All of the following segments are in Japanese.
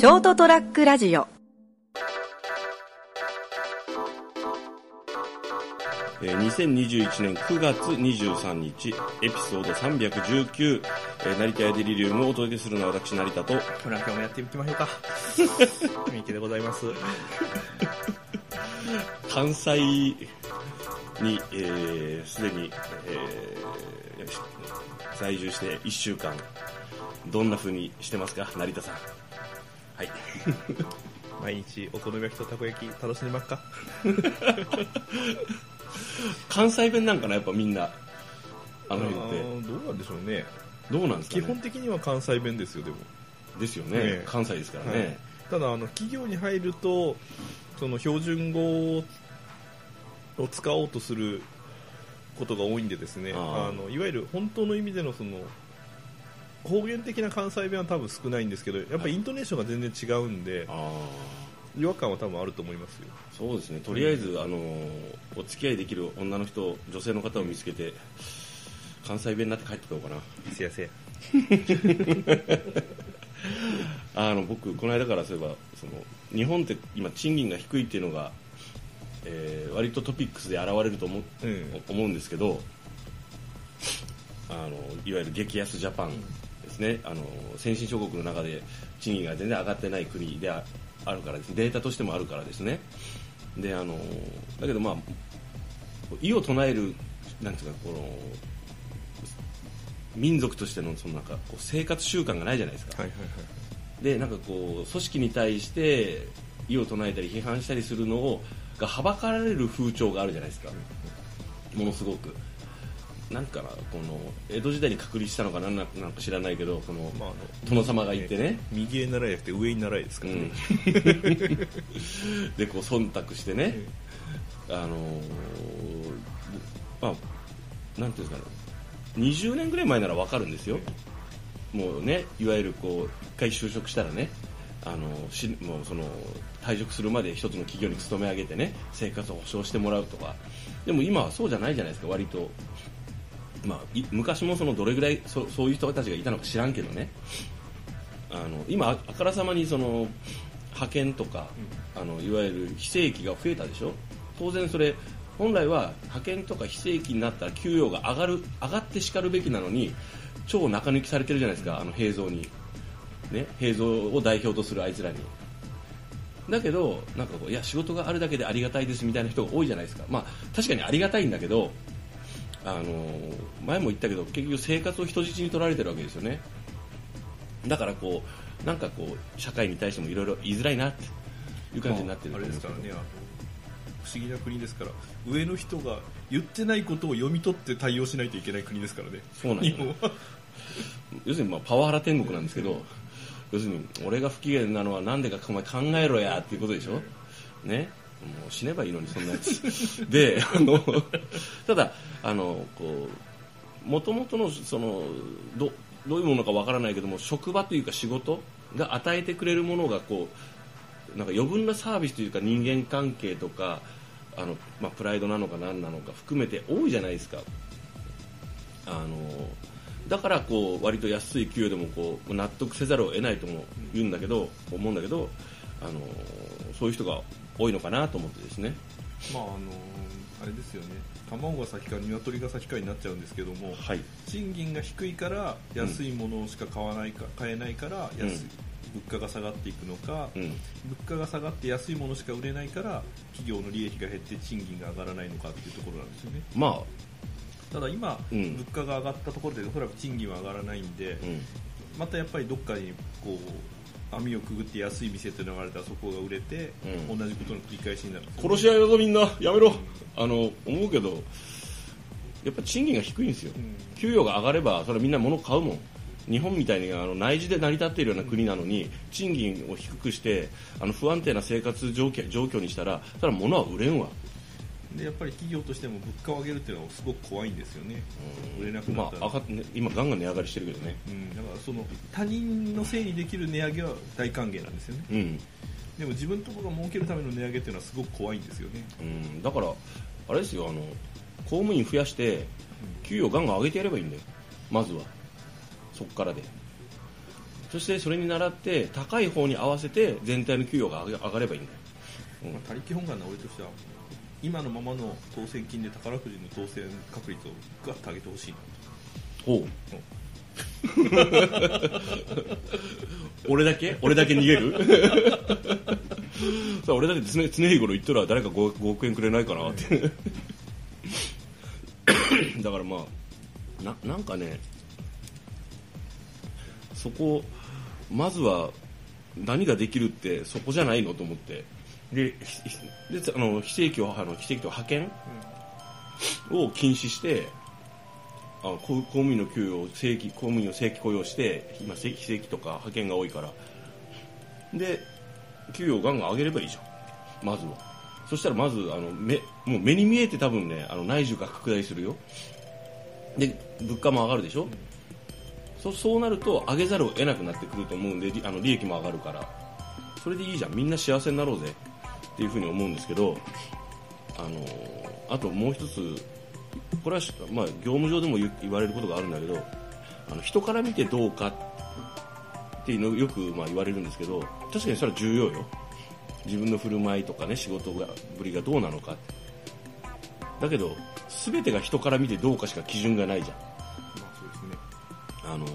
ショートトラックラジオえー2021年9月23日エピソード319、えー成田屋デリリウムをお届けするのは私成田とほら、今日もやっていきましょうか。ミキでございます。関西にえーすで、に、えー在住して1週間どんな風にしてますか成田さんはい。毎日お好み焼きとたこ焼き楽しんでますか？関西弁なんかなやっぱみんな。あの辺って。どうなんでしょうね。どうなんですか、ね、基本的には関西弁ですよ、でも。ですよね。ね。え関西ですからね、はい。ただ、あの、企業に入ると、その標準語を使おうとすることが多いんでですね、あのいわゆる本当の意味でのその、方言的な関西弁は多分少ないんですけど、やっぱりイントネーションが全然違うんで、あ違和感は多分あると思いますよ。あそうですね。とりあえず、あのお付き合いできる女の人女性の方を見つけて関西弁になって帰ってこようかな。せやせや。あの僕この間からそういえばその日本って今賃金が低いっていうのが、えー割とトピックスで現れると思,、うん。思うんですけどあのいわゆる激安ジャパンね。あの先進諸国の中で賃金が全然上がってない国でああるからですデータとしてもあるからですね。であのだけどまあ異を唱えるなんていうかこの民族としてのそのなんかこう生活習慣がないじゃないですか、はいはいはい。でなんかこう組織に対して異を唱えたり批判したりするのをがはばかられる風潮があるじゃないですか。ものすごくなんかなこの江戸時代に確立したのかなんななんか知らないけどこのまあ、殿様がいてね。右へ習いじゃなくて上に習いですからね、うん、でこう忖度してね、あのーまあなんていうんですかね。20年ぐらい前ならわかるんですよ。もうねいわゆるこう一回就職したらねあのしもうその退職するまで一つの企業に勤め上げてね生活を保障してもらうとか。でも今はそうじゃないじゃないですか割と、まあ、い昔もそのどれぐらいそそういう人たちがいたのか知らんけどね。あの今ああからさまにその派遣とか、あのいわゆる非正規が増えたでしょ。当然それ本来は派遣とか非正規になったら給与が上がる上がってしかるべきなのに超中抜きされてるじゃないですかあの平蔵に。ね平蔵を代表とするあいつらに。だけどなんかこういや仕事があるだけでありがたいですみたいな人が多いじゃないですか。まあ確かにありがたいんだけどあの前も言ったけど結局生活を人質に取られてるわけですよね。だからこうなんかこう社会に対してもいろいろ言いづらいなっていう感じになってるあと思う。んれですからね。不思議な国ですから上の人が言ってないことを読み取って対応しないといけない国ですからね。そうなんだ日本は。要するにまあパワハラ天国なんですけど要するに俺が不機嫌なのはなんでかお前考えろやっていうことでしょ？ねもう死ねばいいのにそんなやつ。であのただあのこう元々のそのどどういうものかわからないけども職場というか仕事が与えてくれるものがこうなんか余分なサービスというか人間関係とかあの、まあ、プライドなのか何なのか含めて多いじゃないですか。あのだからこう割と安い給与でもこう納得せざるを得ないとも言うんだけど思うんだけどあのそういう人が多いのかなと思ってですね。まああのあれですよね。卵が先か鶏が先かになっちゃうんですけどもはい。賃金が低いから安いものしか買わないか、買えないから安い、うん。物価が下がっていくのか、うん。物価が下がって安いものしか売れないから企業の利益が減って賃金が上がらないのかっていうところなんですよね。まただ今、うん。物価が上がったところでおそらく賃金は上がらないんで、あ、うん、またやっぱりどっかにこう網をくぐって安い店っていうのがあれたらそこが売れて、うん。同じことの繰り返しになる。んですよね殺し合いだぞみんな。やめろ。あの思うけどやっぱ賃金が低いんですよ、うん。給与が上がればそれはみんな物買うもん。日本みたいにあの内需で成り立っているような国なのに賃金を低くしてあの不安定な生活状況状況にしたらそれは物は売れんわでやっぱり企業としても物価を上げるっていうのはすごく怖いんですよね、売れなくなまったら、あ上がってね、今ガンガン値上がりしてるけどね。うん、だからその他人のせいにできる値上げは大歓迎なんですよね。うん、でも自分のところが儲けるための値上げっていうのはすごく怖いんですよね。うん、だからあれですよあの公務員増やして給与ガンガン上げてやればいいんだよ。まずは。そっからで。そしてそれに倣って高い方に合わせて全体の給与が上が上がればいいんだよ、うん。まあ、他力本願な俺としては今のままの当選金で宝くじの当選確率をガッと上げてほしいな。ほう。俺だけ？俺だけ逃げる？さあ俺だけ常常日頃言っとら誰か 5, 5億円くれないかな？って。だからまあななんかねそこまずは何ができるってそこじゃないの？と思って。でひであの非正規をあの非正規と派遣を禁止してあの公公務員の給与を正規公務員を正規雇用して今正規正規とか派遣が多いから。で給与をガンガン上げればいいじゃん。まずは。そしたらまずあの目もう目に見えて多分ねあの内需が拡大するよ。で物価も上がるでしょ、そそうなると上げざるを得なくなってくると思うんでりあの利益も上がるから。それでいいじゃん。みんな幸せになろうぜっていうふうに思うんですけどあのあともう一つこれは、まあ、業務上でも言言われることがあるんだけどあの人から見てどうかっていうのをよくまあ言われるんですけど確かにそれは重要よ。自分の振る舞いとかね仕事がぶりがどうなのか。ってだけど全てが人から見てどうかしか基準がないじゃん。まあそうですね。あの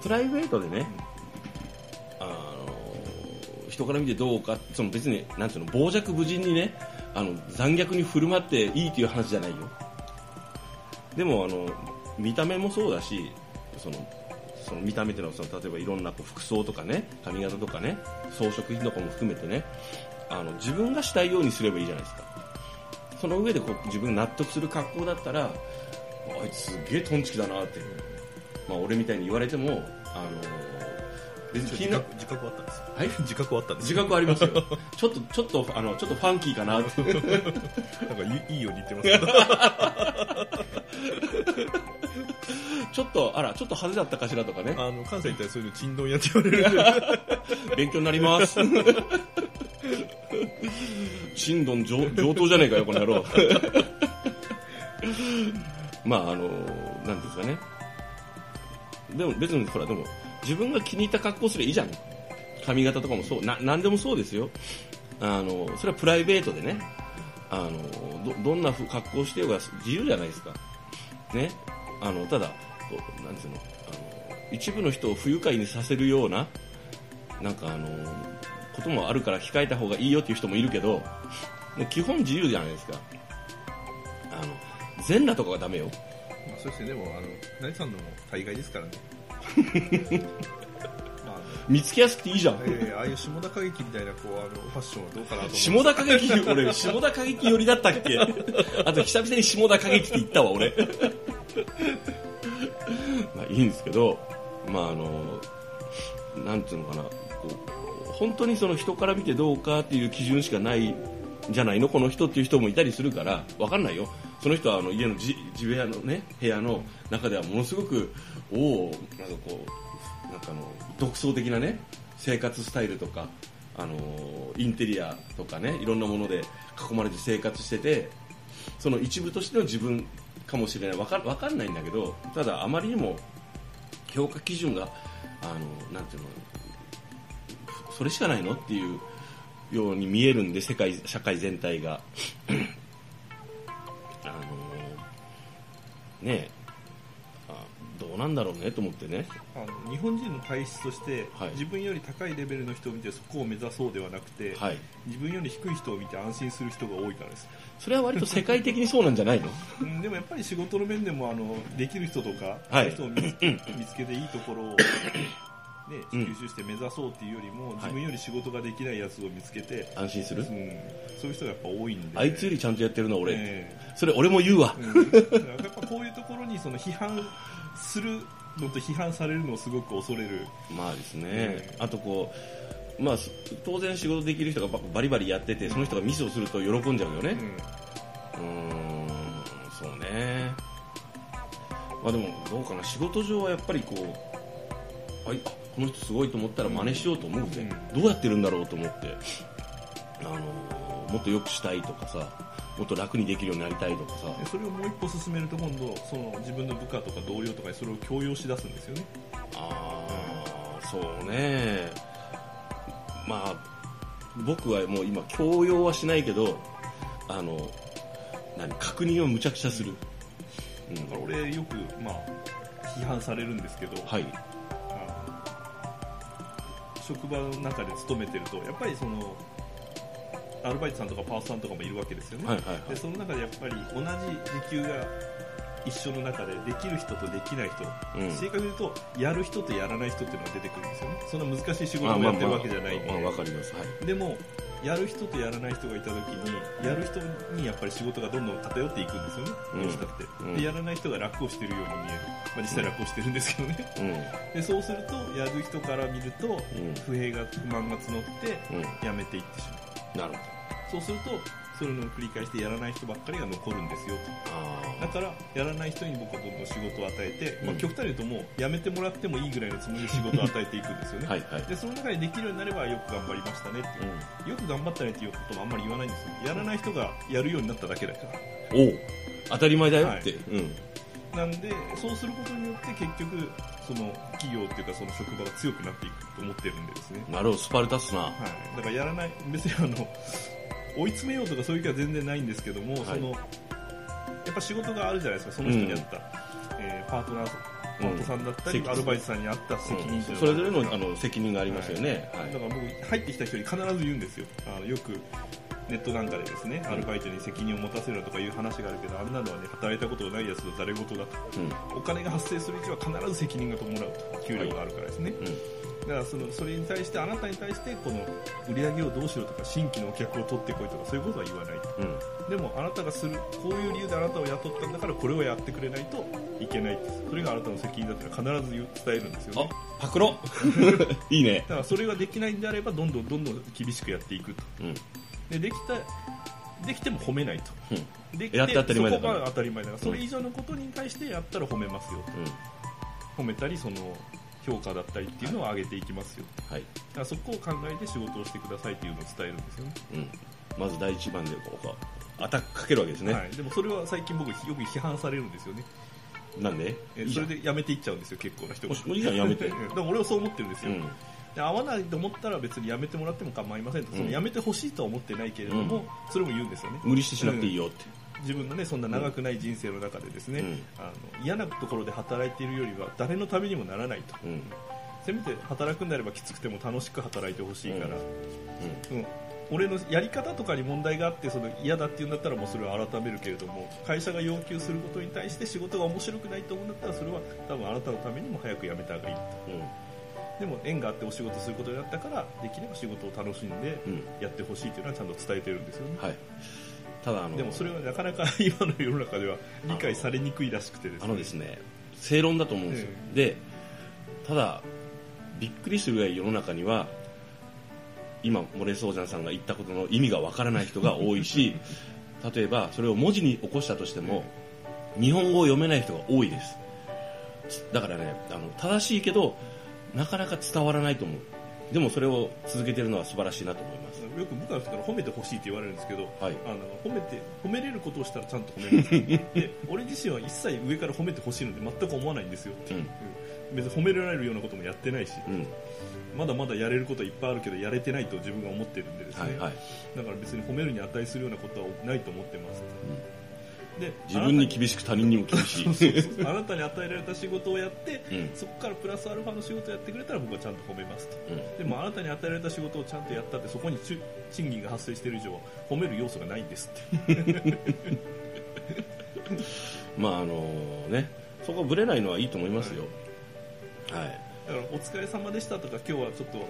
プライベートでね、人から見てどうかその別になんていうの傍若無人にねあの残虐に振る舞っていいという話じゃないよ。でもあの見た目もそうだしそのその見た目っていうのはその例えばいろんなこう服装とかね髪型とかね装飾品とかも含めてねあの自分がしたいようにすればいいじゃないですか。その上でこう自分が納得する格好だったらあいつすげえトンチキだなって、まあ、俺みたいに言われてもあの自覚自覚はあったんですはい？自覚はあったんです自覚ありますよ。ちょっとちょっとあのちょっとファンキーかなって。なんかいいように言ってますけど ちょっとあらちょっと派手だったかしらとかね。あの関西行ったらそういうのちんどんやって言われる。勉強になります。チンドン上上等じゃねえかよこの野郎。まああのなんですかね。でも別にほらでも自分が気に入った格好すればいいじゃん。髪型とかもそう。な何でもそうですよ。あのそれはプライベートでね。あのどどんな格好してようが自由じゃないですか。ね。あのただこうなんうの。あの一部の人を不愉快にさせるようななんかあのこともあるから控えた方がいいよっていう人もいるけど基本自由じゃないですか。あの全裸とかがダメよ。まあそうですね。でもあの成さんのも大概ですからね。見つけやすくていいじゃん。えーああいう下田歌劇みたいなこうあのファッションはどうかなと下田歌劇俺下田歌劇寄りだったっけ？あと久々に下田歌劇って言ったわ俺。まあいいんですけどまああのなんていうのかな。こう本当にその人から見てどうかっていう基準しかないんじゃないの？この人っていう人もいたりするからわかんないよその人はあの家のじ自部屋のね部屋の中ではものすごくおおなんかこうなんかあの独創的なね生活スタイルとかあのインテリアとかねいろんなもので囲まれて生活しててその一部としての自分かもしれない。わかわかんないんだけどただあまりにも評価基準があのなんていうのそれしかないのっていうように見えるんで世界社会全体が。あのねえあどうなんだろうねと思ってね。あの日本人の体質として、はい。自分より高いレベルの人を見てそこを目指そうではなくて、はい。自分より低い人を見て安心する人が多いからです、それは割と世界的にそうなんじゃないの？うん、でもやっぱり仕事の面でもあのできる人とか、はい。人を見つ 見つけていいところを、ね、うん。吸収して目指そうっていうよりも、自分より仕事ができないやつを見つけて、安心する？うん、そういう人がやっぱ多いんで。あいつよりちゃんとやってるの俺、えそれ俺も言うわ。えうん。やっぱこういうところにその批判するのと批判されるのをすごく恐れる。まあですね、えあとこう、まあ、す当然仕事できる人がババリバリやってて、その人がミスをすると喜んじゃうよね。うん。そうね。まあでも、どうかな、仕事上はやっぱりこう、あい。あこの人すごいと思ったら真似しようと思うぜ。どうやってるんだろうと思って、あのーもっと良くしたいとかさ、もっと楽にできるようになりたいとかさ、でそれをもう一歩進めると今度その自分の部下とか同僚とかにそれを強要しだすんですよね。ああ、そうね。まあ僕はもう今強要はしないけどあの何確認をむちゃくちゃする、うん、だから俺よくまあ批判されるんですけど、はい職場の中で勤めてるとやっぱりそのアルバイトさんとかパートさんとかもいるわけですよね、はいはいはい。でその中でやっぱり同じ時給が一緒の中でできる人とできない人、うん。正確に言うとやる人とやらない人っていうのが出てくるんですよね。そんな難しい仕事あまあをやってるわけじゃないんで、まあまあわかります。はい。でもやる人とやらない人がいた時にやる人にやっぱり仕事がどんどん偏っていくんですよね、うん。どうしたって、うん。でやらない人が楽をしてるように見える、まあ、実際楽をしてるんですけどね。うん。でそうするとやる人から見るとうん。不平が不満が募ってうん。やめていってしまう。なるほそうするとそれの繰り返してやらない人ばっかりが残るんですよ。だからやらない人に僕はどんどん仕事を与えて、まあうん極端に言うともうやめてもらってもいいぐらいのつもりで仕事を与えていくんですよね、あはいはい。でその中でできるようになればよく頑張りましたねっていう。よく頑張ったねっていうこともあんまり言わないんですよやらない人がやるようになっただけだから。おう。当たり前だよって、はうん。なんでそうすることによって結局その企業っていうかその職場が強くなっていくと思ってるんでですね、なるほどスパルタっすな。はい、だからやらない別にあの追い詰めようとかそういう気は全然ないんですけども、はい。そのやっぱ仕事があるじゃないですかその人にあった、えーパートナーパートさんだったり、うん。アルバイトさんにあった責任というのがそれぞれのあの責任がありますよね、はい。だから僕入ってきた人に必ず言うんですよ。あのよくネットなんかでですね、ん。アルバイトに責任を持たせるとかいう話があるけどあんなのはね働いたことがないやつの誰事だと。うん。お金が発生する以上は必ず責任が伴うと。給料があるからですね、うん。だからそのそれに対してあなたに対してこの売り上げをどうしろとか新規のお客を取ってこいとかそういうことは言わないと。うん。でもあなたがするこういう理由であなたを雇ったんだからこれをやってくれないといけないそれがあなたの責任だって必ず伝えるんですよね。あパクロ。いいね。だからそれができないんであればどんどんどんどん厳しくやっていくと。うんでできたできても褒めないと。うん。できてやって当たり前だからそこが当たり前だから。それ以上のことに対してやったら褒めますよと。褒めたりその評価だったりっていうのを上げていきますよはい、だからそこを考えて仕事をしてくださいっていうのを伝えるんですよね。うん、まず第一番でこうアタックかけるわけですね、はい、でもそれは最近僕よく批判されるんですよね。なんで？それでやめていっちゃうんですよ結構な人が。もういいじゃんやめて。うんだから俺はそう思ってるんですよ、うんで合わないと思ったら別にやめてもらっても構いませんと、そのうんやめてほしいとは思ってないけれども、うん。それも言うんですよね。無理してしなくていいよって、自分のねそんな長くない人生の中でですね、うん。あの嫌なところで働いているよりは誰のためにもならないと。うん。せめて働くんであればきつくても楽しく働いてほしいから、うん。うん。俺のやり方とかに問題があってその嫌だって言うんだったらもうそれを改めるけれども会社が要求することに対して仕事が面白くないと思うんだったらそれは多分あなたのためにも早く辞めた方がいいと。うんでも縁があってお仕事することになったからできれば仕事を楽しんでうん。やってほしいというのはちゃんと伝えてるんですよね。はい。ただあのでもそれはなかなか今の世の中では理解されにくいらしくてですあねのですね正論だと思うんですよ、でただびっくりするぐらい世の中には今モレソージャンさんが言ったことの意味がわからない人が多いし 例えばそれを文字に起こしたとしても日本語を読めない人が多いです。だからねあの正しいけどなかなか伝わらないと思う。でもそれを続けてるのは素晴らしいなと思います。よく部下の人から褒めてほしいって言われるんですけど、はい。あの褒めて褒めれることをしたらちゃんと褒めます。で俺自身は一切上から褒めてほしいので全く思わないんですよっていう、うん。別に褒められるようなこともやってないし。うん。まだまだやれることはいっぱいあるけどやれてないと自分が思ってるんでですね、はいはい。だから別に褒めるに値するようなことはないと思ってます、で自分に厳しく他人にも厳しい。あなたに与えられた仕事をやって、うん。そこからプラスアルファの仕事をやってくれたら僕はちゃんと褒めますと。うん。でもあなたに与えられた仕事をちゃんとやったってそこに賃金が発生している以上褒める要素がないんですって。まああのねそこぶれないのはいいと思いますよ。はい。だからお疲れ様でしたとか今日はちょっとお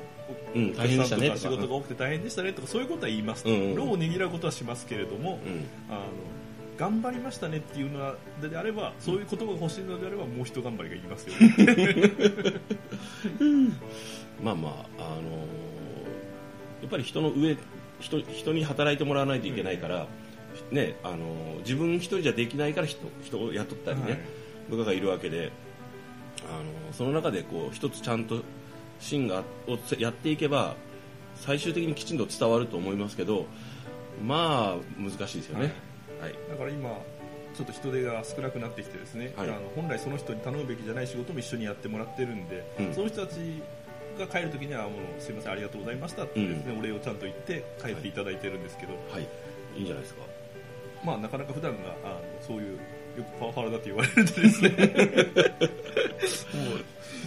うん大変でしたね。とか仕事が多くて大変でしたねとかそういうことは言いますと、うんうん労をねぎらうことはしますけれども、うん。あの頑張りましたねっていうのはであればそういう言葉が欲しいのであればもう一頑張りがいりますよね。まあまああのやっぱり人の上人人に働いてもらわないといけないから、ねあの自分一人じゃできないから人人を雇ったりね、はい。部下がいるわけであのその中でこう一つちゃんと芯がをやっていけば最終的にきちんと伝わると思いますけどまあ難しいですよね。はいだから今ちょっと人手が少なくなってきてですね、はい。あの本来その人に頼むべきじゃない仕事も一緒にやってもらってるんで、うん。その人たちが帰るときにはもうすいませんありがとうございましたってですね、お礼をちゃんと言って帰っていただいてるんですけど、はい。い。いんじゃないですか。まあなかなか普段があのそういうよくパワハラだって言われるんでですね。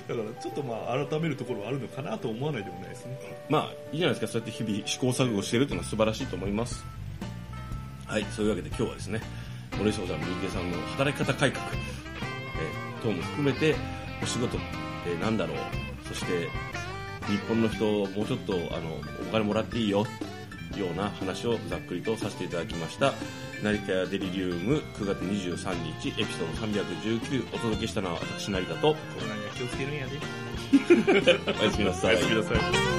だからちょっとまあ改めるところはあるのかなと思わないでもないですね。まあいいじゃないですか。そうやって日々試行錯誤してるっていうのは素晴らしいと思いますはいそういうわけで今日はですね森下さん三池さんの働き方改革、えー等も含めてお仕事ってなんだろうそして日本の人もうちょっとあのお金もらっていいよような話をざっくりとさせていただきました。成田屋デリリウム9月23日エピソード319お届けしたのは私成田と。コロナには気をつけるんやで。おやすみなさい。おやすみなさい